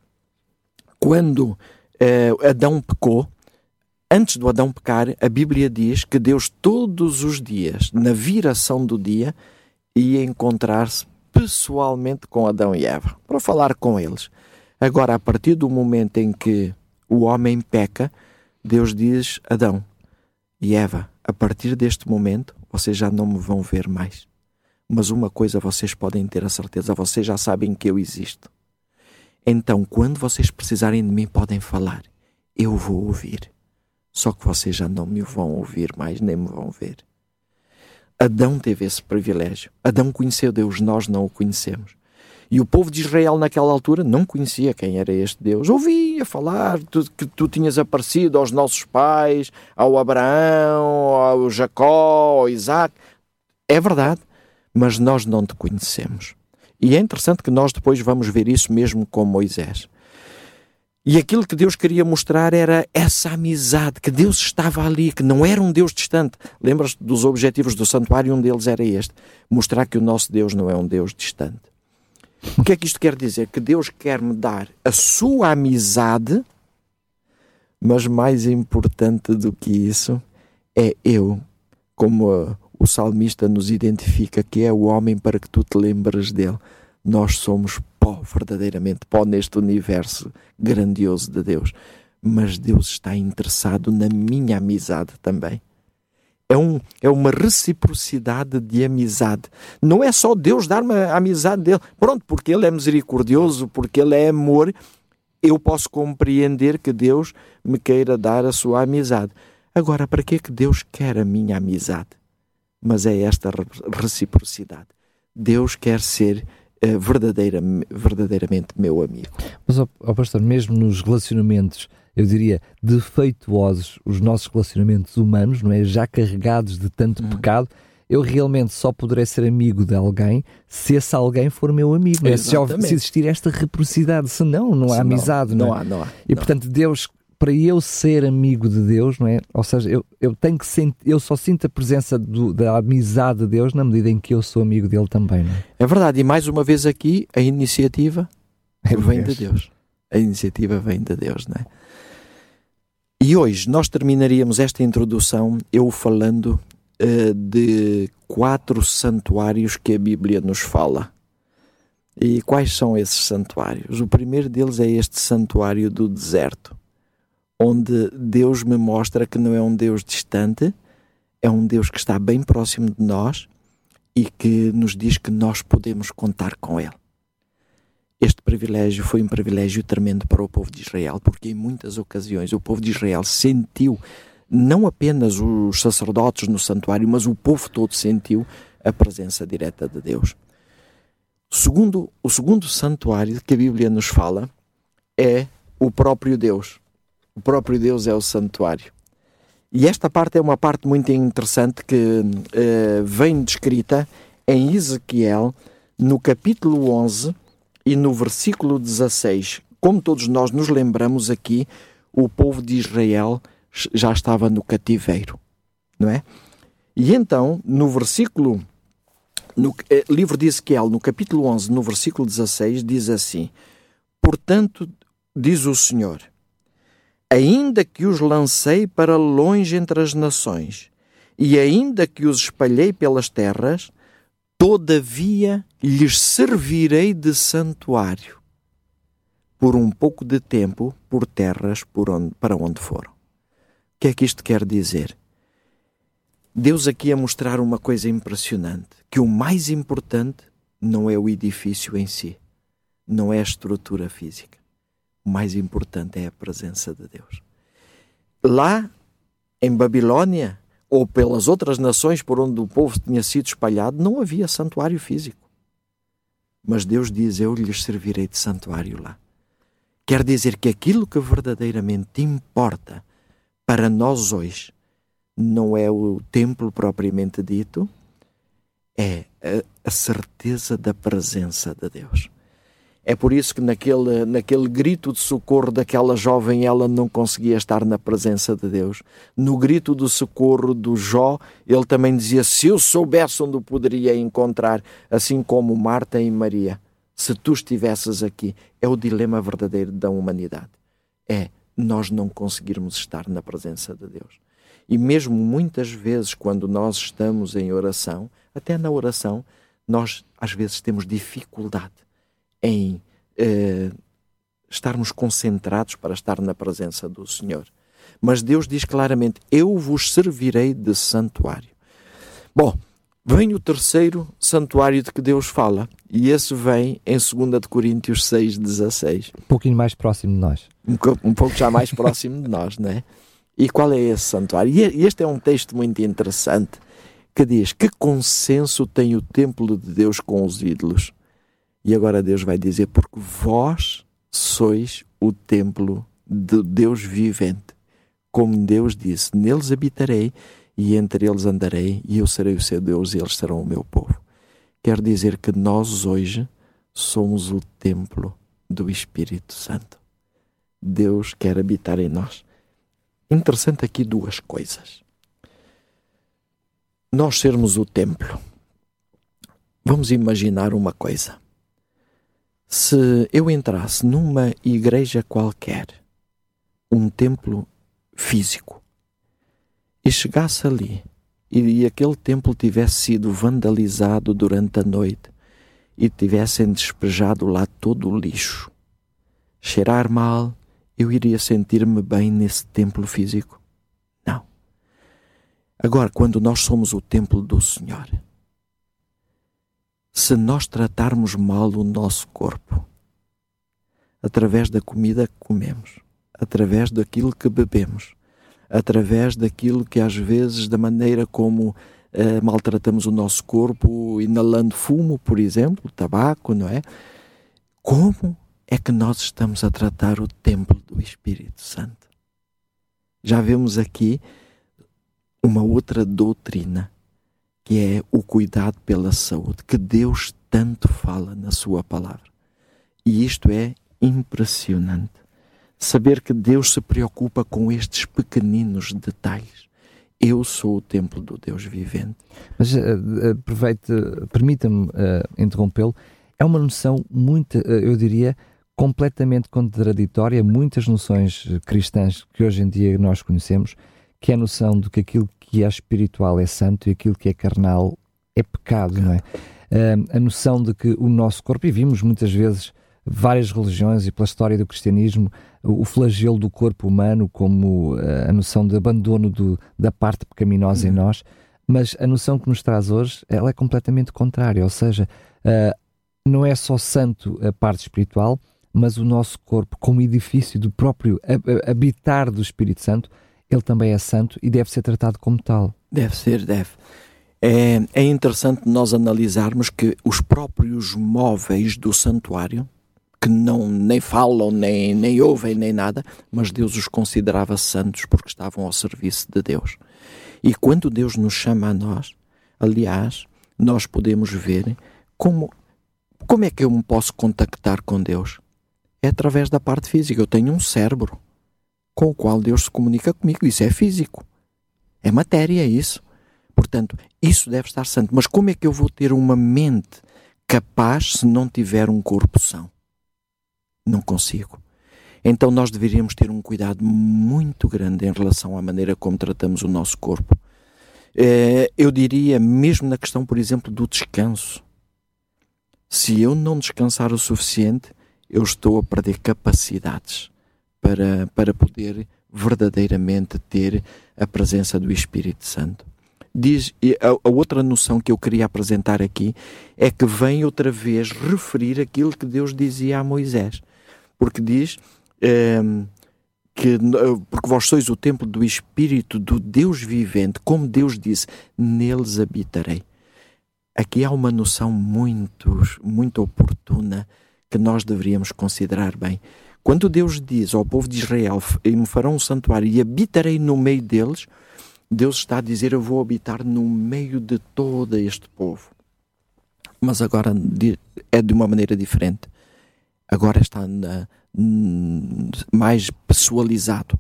Speaker 3: Quando eh, Adão pecou, antes do Adão pecar, a Bíblia diz que Deus todos os dias, na viração do dia, ia encontrar-se pessoalmente com Adão e Eva, para falar com eles. Agora, a partir do momento em que o homem peca, Deus diz: Adão e Eva, a partir deste momento, vocês já não me vão ver mais. Mas uma coisa vocês podem ter a certeza: vocês já sabem que eu existo. Então, quando vocês precisarem de mim, podem falar. Eu vou ouvir. Só que vocês já não me vão ouvir mais, nem me vão ver. Adão teve esse privilégio. Adão conheceu Deus, nós não o conhecemos. E o povo de Israel, naquela altura, não conhecia quem era este Deus. Ouvia falar que tu tinhas aparecido aos nossos pais, ao Abraão, ao Jacó, ao Isaac. É verdade, mas nós não te conhecemos. E é interessante que nós depois vamos ver isso mesmo com Moisés. E aquilo que Deus queria mostrar era essa amizade, que Deus estava ali, que não era um Deus distante. Lembras-te dos objetivos do santuário? Um deles era este: mostrar que o nosso Deus não é um Deus distante. O que é que isto quer dizer? Que Deus quer me dar a sua amizade, mas mais importante do que isso é eu, como o salmista nos identifica, que é o homem para que tu te lembres dele. Nós somos pó, verdadeiramente pó neste universo grandioso de Deus. Mas Deus está interessado na minha amizade também é, um, é uma reciprocidade de amizade. Não é só Deus dar-me a amizade dele. Pronto, porque ele é misericordioso, porque ele é amor, eu posso compreender que Deus me queira dar a sua amizade. Agora, para que é que Deus quer a minha amizade? Mas é esta reciprocidade. Deus quer ser uh, verdadeira, verdadeiramente meu amigo.
Speaker 2: Mas, ó, ó pastor, mesmo nos relacionamentos eu diria, defeituosos os nossos relacionamentos humanos, não é? Já carregados de tanto uhum. pecado, eu realmente só poderei ser amigo de alguém se esse alguém for meu amigo. É? Se, se, existir esta reciprocidade, senão não há amizade. Não,
Speaker 3: não, há, não há.
Speaker 2: E portanto, Deus, para eu ser amigo de Deus, não é? Ou seja, eu, eu tenho que sentir, eu só sinto a presença do, da amizade de Deus na medida em que eu sou amigo dele também. Não é?
Speaker 3: é verdade, e mais uma vez aqui a iniciativa é vem de Deus. A iniciativa vem de Deus, não é? E hoje nós terminaríamos esta introdução eu falando uh, de quatro santuários que a Bíblia nos fala. E quais são esses santuários? O primeiro deles é este santuário do deserto, onde Deus me mostra que não é um Deus distante, é um Deus que está bem próximo de nós e que nos diz que nós podemos contar com Ele. Este privilégio foi um privilégio tremendo para o povo de Israel, porque em muitas ocasiões o povo de Israel sentiu, não apenas os sacerdotes no santuário, mas o povo todo sentiu a presença direta de Deus. Segundo, o segundo santuário que a Bíblia nos fala é o próprio Deus. O próprio Deus é o santuário. E esta parte é uma parte muito interessante que uh, vem descrita em Ezequiel, no capítulo 11, e no versículo 16, como todos nós nos lembramos aqui, o povo de Israel já estava no cativeiro, não é? E então, no versículo, no eh, livro de Ezequiel, no capítulo 11, no versículo 16, diz assim: Portanto, diz o Senhor, ainda que os lancei para longe entre as nações, e ainda que os espalhei pelas terras, Todavia lhes servirei de santuário por um pouco de tempo por terras por onde, para onde foram. O que é que isto quer dizer? Deus aqui a mostrar uma coisa impressionante: que o mais importante não é o edifício em si, não é a estrutura física. O mais importante é a presença de Deus. Lá em Babilônia, ou pelas outras nações por onde o povo tinha sido espalhado, não havia santuário físico. Mas Deus diz: Eu lhes servirei de santuário lá. Quer dizer que aquilo que verdadeiramente importa para nós hoje não é o templo propriamente dito, é a, certeza da presença de Deus. É por isso que naquele, naquele grito de socorro daquela jovem ela não conseguia estar na presença de Deus. No grito do socorro do Jó, ele também dizia: Se eu soubesse onde o poderia encontrar, assim como Marta e Maria, se tu estivesses aqui. É o dilema verdadeiro da humanidade. É nós não conseguirmos estar na presença de Deus. E mesmo muitas vezes, quando nós estamos em oração, até na oração, nós às vezes temos dificuldade em eh, estarmos concentrados para estar na presença do Senhor. Mas Deus diz claramente: Eu vos servirei de santuário. Bom, vem o terceiro santuário de que Deus fala, e esse vem em 2 Coríntios 6,16.
Speaker 2: Um pouquinho mais próximo de nós.
Speaker 3: Um, um pouco já mais próximo de nós, não é? E qual é esse santuário? E este é um texto muito interessante que diz: Que consenso tem o templo de Deus com os ídolos? E agora Deus vai dizer: Porque vós sois o templo de Deus vivente. Como Deus disse: Neles habitarei e entre eles andarei, e eu serei o seu Deus e eles serão o meu povo. Quer dizer que nós hoje somos o templo do Espírito Santo. Deus quer habitar em nós. Interessante aqui duas coisas. Nós sermos o templo. Vamos imaginar uma coisa. Se eu entrasse numa igreja qualquer, um templo físico, e chegasse ali e aquele templo tivesse sido vandalizado durante a noite e tivessem despejado lá todo o lixo, cheirar mal, eu iria sentir-me bem nesse templo físico? Não. Agora, quando nós somos o templo do Senhor, se nós tratarmos mal o nosso corpo, através da comida que comemos, através daquilo que bebemos, através daquilo que às vezes, da maneira como eh, maltratamos o nosso corpo, inalando fumo, por exemplo, tabaco, não é? Como é que nós estamos a tratar o templo do Espírito Santo? Já vemos aqui uma outra doutrina, que é o cuidado pela saúde, que Deus tanto fala na Sua palavra. E isto é impressionante saber que Deus se preocupa com estes pequeninos detalhes. Eu sou o templo do Deus vivente.
Speaker 2: Mas uh, aproveite, permita-me uh, interrompê-lo. É uma noção muito, eu diria, completamente contraditória. Muitas noções cristãs que hoje em dia nós conhecemos, que é a noção de que aquilo que é espiritual é santo e aquilo que é carnal é pecado, não é? a noção de que o nosso corpo, e vimos muitas vezes várias religiões e pela história do cristianismo o flagelo do corpo humano como eh, a noção de abandono do, da parte pecaminosa uhum. em nós, mas a noção que nos traz hoje ela é completamente contrária, ou seja, uh, não é só santo a parte espiritual, mas o nosso corpo como edifício do próprio habitar do Espírito Santo, ele também é santo e deve ser tratado como tal.
Speaker 3: Deve ser, deve. É, é interessante nós analisarmos que os próprios móveis do santuário que não nem falam, nem, nem ouvem, nem nada, mas Deus os considerava santos porque estavam ao serviço de Deus. E quando Deus nos chama a nós, aliás, nós podemos ver como, como é que eu me posso contactar com Deus? É através da parte física. Eu tenho um cérebro com o qual Deus se comunica comigo. Isso é físico. É matéria, é isso. Portanto, isso deve estar santo. Mas como é que eu vou ter uma mente capaz se não tiver um corpo são? Não consigo. Então nós deveríamos ter um cuidado muito grande em relação à maneira como tratamos o nosso corpo. Eh, eu diria, mesmo na questão, por exemplo, do descanso. Se eu não descansar o suficiente, eu estou a perder capacidades para, para poder verdadeiramente ter a presença do Espírito Santo. Diz, a, a, outra noção que eu queria apresentar aqui é que vem outra vez referir aquilo que Deus dizia a Moisés porque diz ehm, que porque vós sois o templo do Espírito do Deus vivente, como Deus disse, neles habitarei. Aqui há uma noção muito, muito oportuna que nós deveríamos considerar bem. Quando Deus diz ao povo de Israel, e me farão um santuário e habitarei no meio deles, Deus está a dizer, eu vou habitar no meio de todo este povo. Mas agora é de uma maneira diferente agora está na, mais pessoalizado.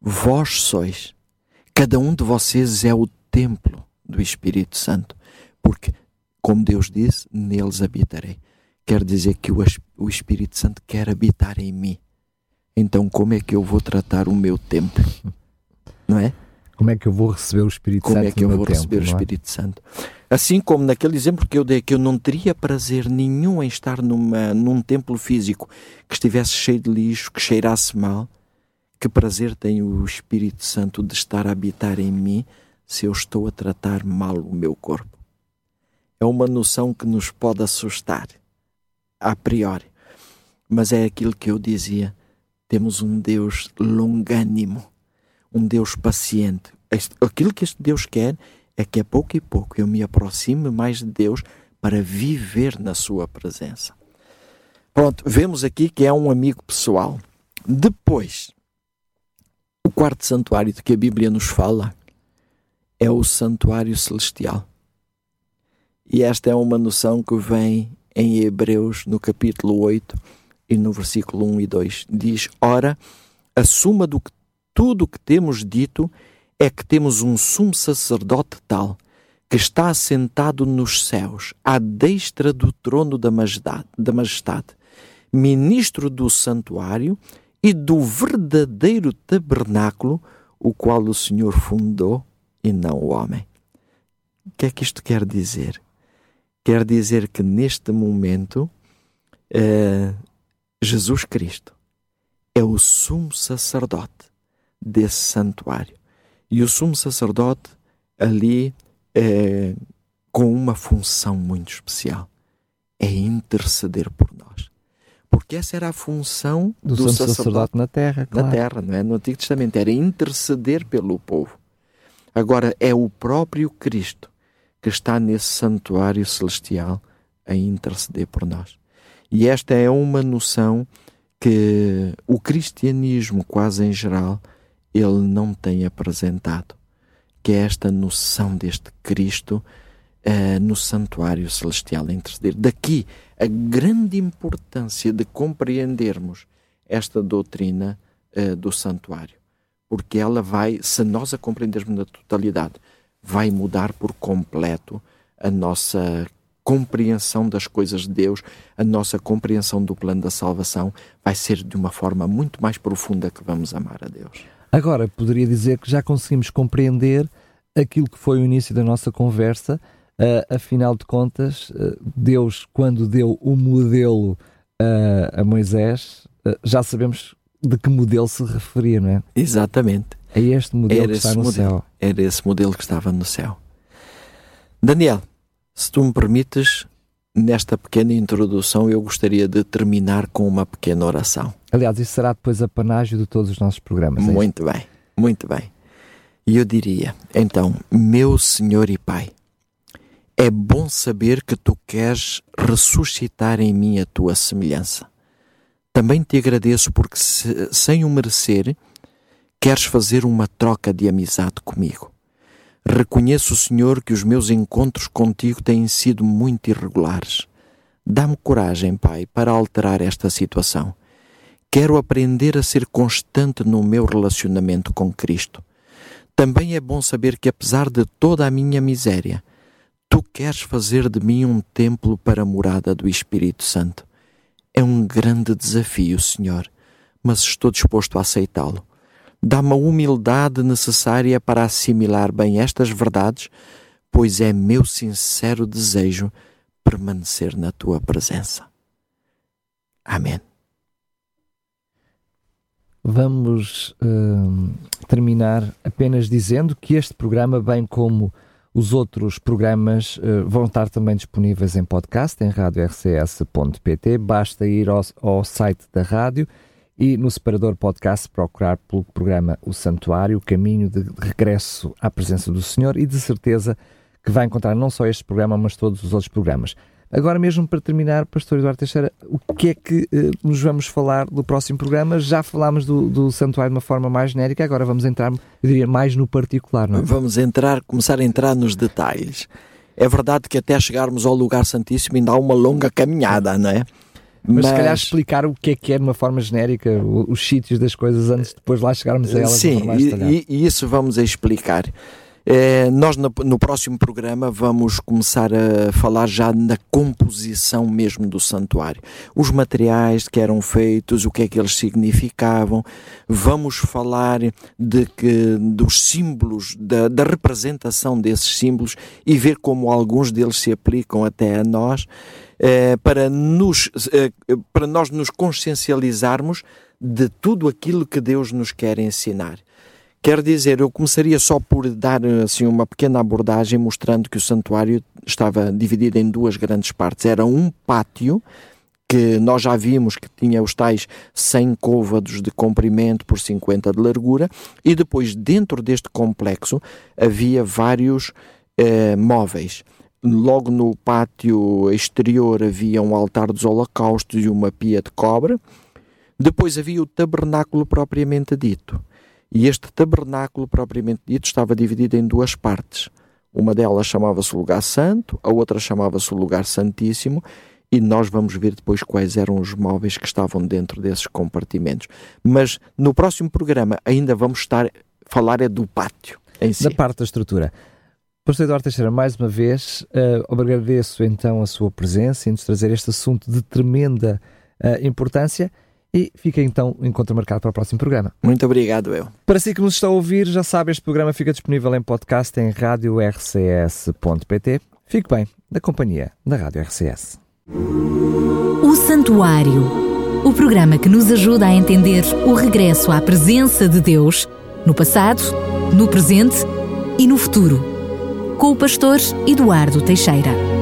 Speaker 3: Vós sois, cada um de vocês é o templo do Espírito Santo, porque, como Deus disse, neles habitarei. Quer dizer que o, o Espírito Santo quer habitar em mim. então como é que eu vou tratar o meu templo? Não é?
Speaker 2: Como é que eu vou receber o Espírito
Speaker 3: como
Speaker 2: Santo?
Speaker 3: Como é que eu vou
Speaker 2: templo,
Speaker 3: receber o é? Espírito é? Santo? Assim como naquele exemplo que eu dei, que eu não teria prazer nenhum em estar numa, num templo físico que estivesse cheio de lixo, que cheirasse mal, que prazer tem o Espírito Santo de estar a habitar em mim se eu estou a tratar mal o meu corpo? É uma noção que nos pode assustar, a priori. Mas é aquilo que eu dizia: temos um Deus longânimo, um Deus paciente. Aquilo que este Deus quer é que a pouco e pouco eu me aproxime mais de Deus para viver na Sua presença. Pronto, vemos aqui que é um amigo pessoal. Depois, o quarto santuário de que a Bíblia nos fala é o santuário celestial. E esta é uma noção que vem em Hebreus, no capítulo 8 e no versículo 1 e 2. Diz: Ora, a suma de tudo o que temos dito é que temos um sumo sacerdote tal que está assentado nos céus, à destra do trono da majestade, da majestade, ministro do santuário e do verdadeiro tabernáculo, o qual o Senhor fundou e não o homem. O que é que isto quer dizer? Quer dizer que neste momento uh, Jesus Cristo é o sumo sacerdote desse santuário. E o sumo sacerdote ali é, com uma função muito especial: é interceder por nós. Porque essa era a função
Speaker 2: do, do sacerdote, sacerdote, na terra,
Speaker 3: claro. na terra, não é? No Antigo Testamento era interceder pelo povo. Agora é o próprio Cristo que está nesse santuário celestial a interceder por nós. E esta é uma noção que o cristianismo, quase em geral, ele não tem apresentado, que é esta noção deste Cristo uh, no santuário celestial a interceder. Daqui a grande importância de compreendermos esta doutrina uh, do santuário, porque ela vai, se nós a compreendermos na totalidade, vai mudar por completo a nossa compreensão das coisas de Deus, a nossa compreensão do plano da salvação vai ser de uma forma muito mais profunda que vamos amar a Deus.
Speaker 2: Agora, poderia dizer que já conseguimos compreender aquilo que foi o início da nossa conversa. Uh, afinal de contas, uh, Deus, quando deu o modelo uh, a Moisés, já sabemos de que modelo se referia, não é?
Speaker 3: Exatamente.
Speaker 2: É este modelo Era que está no
Speaker 3: modelo.
Speaker 2: céu.
Speaker 3: Era esse modelo que estava no céu. Daniel, se tu me permites, nesta pequena introdução, eu gostaria de terminar com uma pequena oração.
Speaker 2: Aliás, isso será depois a panágio de todos os nossos programas.
Speaker 3: É muito bem, muito bem. E eu diria, então, meu Senhor e Pai, é bom saber que tu queres ressuscitar em mim a tua semelhança. Também te agradeço porque, se, sem o merecer, queres fazer uma troca de amizade comigo. Reconheço, Senhor, que os meus encontros contigo têm sido muito irregulares. Dá-me coragem, Pai, para alterar esta situação. Quero aprender a ser constante no meu relacionamento com Cristo. Também é bom saber que, apesar de toda a minha miséria, Tu queres fazer de mim um templo para a morada do Espírito Santo. É um grande desafio, Senhor, mas estou disposto a aceitá-lo Dá-me a humildade necessária para assimilar bem estas verdades, pois é meu sincero desejo permanecer na tua presença. Amém.
Speaker 2: Vamos uh, terminar apenas dizendo que este programa, bem como os outros programas, uh, vão estar também disponíveis em podcast em radiorcs.pt. Basta ir ao, ao site da rádio e no separador podcast procurar pelo programa O Santuário, caminho de regresso à presença do Senhor e de certeza que vai encontrar não só este programa, mas todos os outros programas. Agora mesmo para terminar, Pastor Eduardo Teixeira, o que é que eh, nos vamos falar do próximo programa? Já falámos do, do, santuário de uma forma mais genérica, agora vamos entrar, eu diria, mais no particular, não é?
Speaker 3: Vamos entrar, começar a entrar nos detalhes. É verdade que até chegarmos ao lugar santíssimo ainda há uma longa caminhada, não é?
Speaker 2: Mas, mas, se calhar explicar o que é que é de uma forma genérica, os sítios das coisas antes de depois lá chegarmos a elas
Speaker 3: Sim, e, e, isso vamos explicar. É, nós no, no, próximo programa vamos começar a falar já na composição mesmo do santuário. Os materiais que eram feitos, o que é que eles significavam. Vamos falar de que, dos símbolos, da, da representação desses símbolos e ver como alguns deles se aplicam até a nós. É, para, nos, é, para nós nos consciencializarmos de tudo aquilo que Deus nos quer ensinar. Quer dizer, eu começaria só por dar assim uma pequena abordagem mostrando que o santuário estava dividido em duas grandes partes. Era um pátio que nós já vimos que tinha os tais 100 côvados de comprimento por 50 de largura e depois dentro deste complexo havia vários eh, móveis. Logo no pátio exterior havia um altar dos holocaustos e uma pia de cobre. Depois havia o tabernáculo propriamente dito e este tabernáculo, propriamente dito, estava dividido em duas partes. Uma delas chamava-se Lugar Santo, a outra chamava-se Lugar Santíssimo, e nós vamos ver depois quais eram os móveis que estavam dentro desses compartimentos. Mas no próximo programa ainda vamos estar falar é do pátio em si.
Speaker 2: Da parte da estrutura. Pastor Eduardo Teixeira, mais uma vez, uh, agradeço então a sua presença e nos trazer este assunto de tremenda uh, importância e fica então o encontro marcado para o próximo programa.
Speaker 3: Muito obrigado, eu.
Speaker 2: Para si que nos está a ouvir, já sabe, este programa fica disponível em podcast em radiorcs.pt. Fique bem, na companhia da Rádio RCS.
Speaker 1: O Santuário. O programa que nos ajuda a entender o regresso à presença de Deus no passado, no presente e no futuro. Com o pastor Eduardo Teixeira.